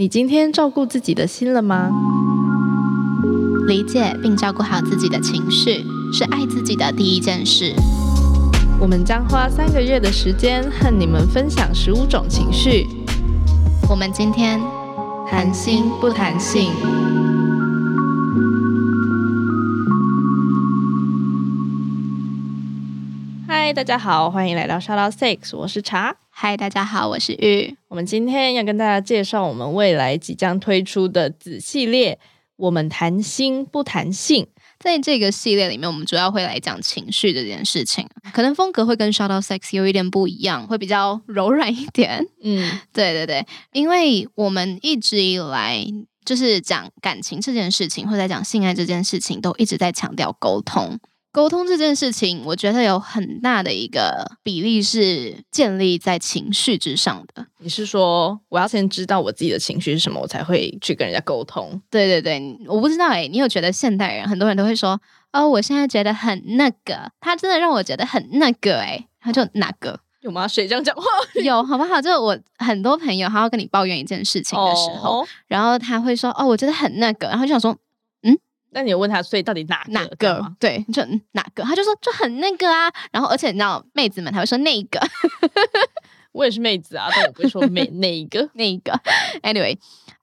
你今天照顾自己的心了吗？理解并照顾好自己的情绪，是爱自己的第一件事。我们将花三个月的时间和你们分享十五种情绪。我们今天谈心不谈性。嗨，大家好，欢迎来到 Shout Out Six，我是茶。嗨，大家好，我是玉。我们今天要跟大家介绍我们未来即将推出的子系列。我们谈心不谈性，在这个系列里面，我们主要会来讲情绪这件事情，可能风格会跟 Shout Out Sex 有一点不一样，会比较柔软一点。嗯，对对对，因为我们一直以来就是讲感情这件事情，或者讲性爱这件事情，都一直在强调沟通。沟通这件事情，我觉得有很大的一个比例是建立在情绪之上的。你是说，我要先知道我自己的情绪是什么，我才会去跟人家沟通？对对对，我不知道哎，你有觉得现代人很多人都会说，哦，我现在觉得很那个，他真的让我觉得很那个哎，他就哪个有吗？谁这样讲话？有好不好？就我很多朋友，他要跟你抱怨一件事情的时候，然后他会说，哦，我觉得很那个，然后就想说。那你问他，所以到底哪哪个？对，就哪个？他就说就很那个啊。然后，而且你知道，妹子们还会说那个。我也是妹子啊，但我不会说妹 那一个那一个。Anyway。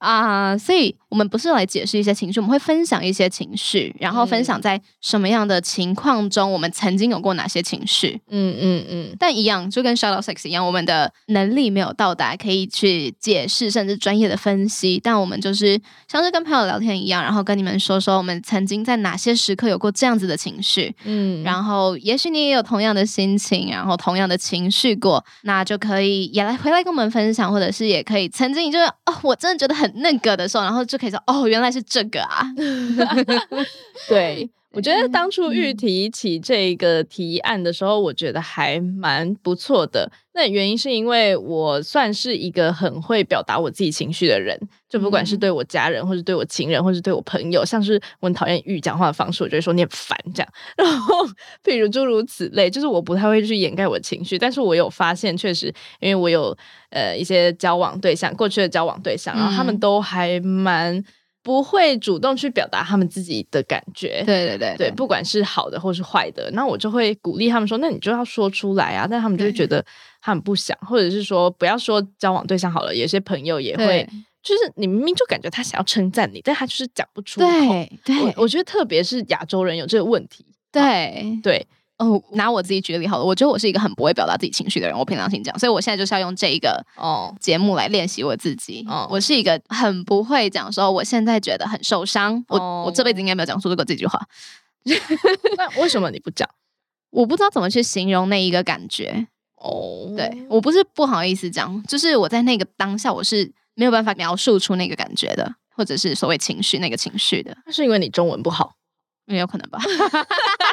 啊，所以我们不是来解释一些情绪，我们会分享一些情绪，然后分享在什么样的情况中，我们曾经有过哪些情绪。嗯嗯嗯。但一样，就跟 Shadow Sex 一样，我们的能力没有到达可以去解释甚至专业的分析，但我们就是像是跟朋友聊天一样，然后跟你们说说我们曾经在哪些时刻有过这样子的情绪。嗯。然后，也许你也有同样的心情，然后同样的情绪过，那就可以也来回来跟我们分享，或者是也可以曾经就是哦，我真的觉得很。那个的时候，然后就可以说哦，原来是这个啊。对我觉得当初玉提起这个提案的时候，我觉得还蛮不错的。那原因是因为我算是一个很会表达我自己情绪的人，就不管是对我家人，或者对我情人，或者对我朋友，像是我很讨厌玉讲话的方式，我就会说你很烦这样。然后譬如诸如此类，就是我不太会去掩盖我情绪，但是我有发现，确实因为我有呃一些交往对象，过去的交往对象，然后他们都还蛮。不会主动去表达他们自己的感觉，对对对对，不管是好的或是坏的，那我就会鼓励他们说，那你就要说出来啊。但他们就会觉得他们不想，或者是说不要说交往对象好了，有些朋友也会，就是你明明就感觉他想要称赞你，但他就是讲不出口。对，我觉得特别是亚洲人有这个问题。对对。哦，拿我自己举例好了，我觉得我是一个很不会表达自己情绪的人，我平常心讲，所以我现在就是要用这一个哦节目来练习我自己。哦，我是一个很不会讲说我现在觉得很受伤，我我这辈子应该没有讲出这个这句话。那为什么你不讲？我不知道怎么去形容那一个感觉。哦，对我不是不好意思讲，就是我在那个当下我是没有办法描述出那个感觉的，或者是所谓情绪那个情绪的。那是因为你中文不好。也有可能吧，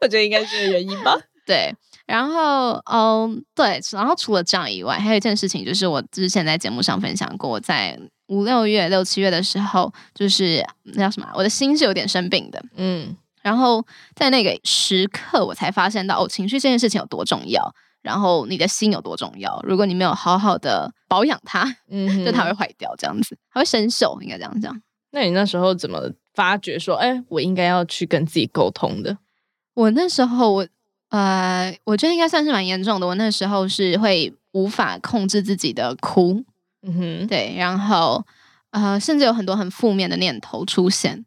我觉得应该是原因吧。对，然后，嗯，对，然后除了这样以外，还有一件事情，就是我之前在节目上分享过，在五六月、六七月的时候，就是那叫什么，我的心是有点生病的，嗯，然后在那个时刻，我才发现到哦，情绪这件事情有多重要，然后你的心有多重要。如果你没有好好的保养它，嗯，就它会坏掉，这样子，它会生锈，应该这样讲。那你那时候怎么？发觉说，哎，我应该要去跟自己沟通的。我那时候，我呃，我觉得应该算是蛮严重的。我那时候是会无法控制自己的哭，嗯哼，对，然后呃，甚至有很多很负面的念头出现，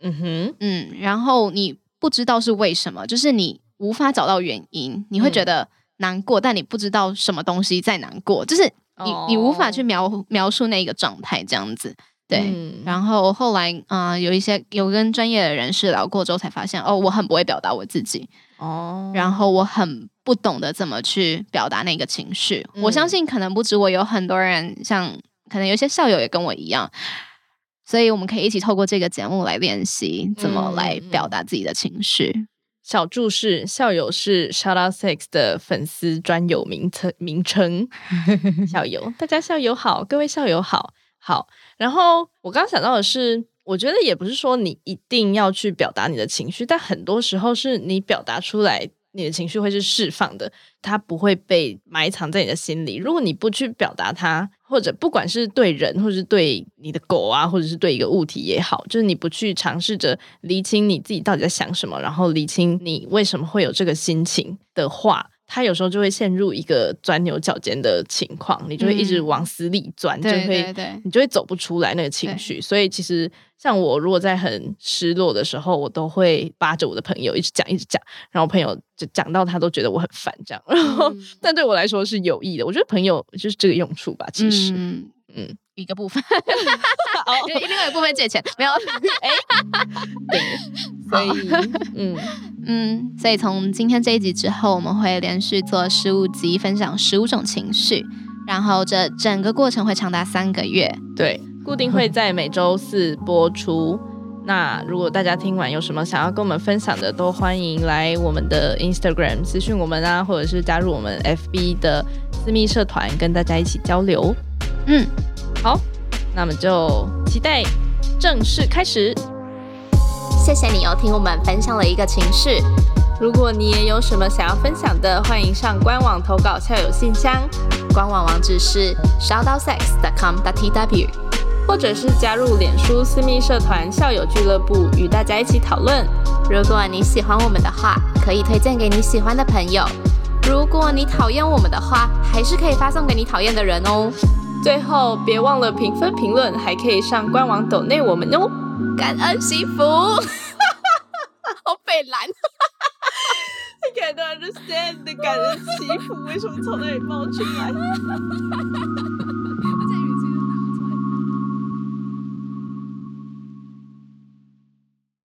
嗯哼，嗯，然后你不知道是为什么，就是你无法找到原因，你会觉得难过，但你不知道什么东西在难过，就是你你无法去描描述那一个状态，这样子。对，然后后来啊，有一些有跟专业的人士聊过之后，才发现哦，我很不会表达我自己哦，然后我很不懂得怎么去表达那个情绪。我相信可能不止我，有很多人像可能有些校友也跟我一样，所以我们可以一起透过这个节目来练习怎么来表达自己的情绪。小注释：校友是 Shout Out Six 的粉丝专有名称名称。校友，大家校友好，各位校友好。好，然后我刚刚想到的是，我觉得也不是说你一定要去表达你的情绪，但很多时候是你表达出来你的情绪会是释放的，它不会被埋藏在你的心里。如果你不去表达它，或者不管是对人，或者是对你的狗啊，或者是对一个物体也好，就是你不去尝试着厘清你自己到底在想什么，然后厘清你为什么会有这个心情的话。他有时候就会陷入一个钻牛角尖的情况，你就会一直往死里钻，就会你就会走不出来那个情绪。所以其实像我，如果在很失落的时候，我都会扒着我的朋友一直讲，一直讲，然后朋友就讲到他都觉得我很烦这样。然后，但对我来说是有益的。我觉得朋友就是这个用处吧，其实。嗯，一个部分，另外一部分借钱没有，哎，对，所以，嗯嗯，所以从今天这一集之后，我们会连续做十五集，分享十五种情绪，然后这整个过程会长达三个月，对，固定会在每周四播出。那如果大家听完有什么想要跟我们分享的，都欢迎来我们的 Instagram 私讯我们啊，或者是加入我们 FB 的私密社团，跟大家一起交流。嗯，好，那么就期待正式开始。谢谢你又听我们分享了一个情事。如果你也有什么想要分享的，欢迎上官网投稿校友信箱，官网网址是 shoutsex.com.tw，或者是加入脸书私密社团校友俱乐部，与大家一起讨论。如果你喜欢我们的话，可以推荐给你喜欢的朋友。如果你讨厌我们的话，还是可以发送给你讨厌的人哦。最后，别忘了评分、评论，还可以上官网抖内我们哦。感恩惜福，好北蓝，I can't understand 的感恩惜福为什么从那里冒出来？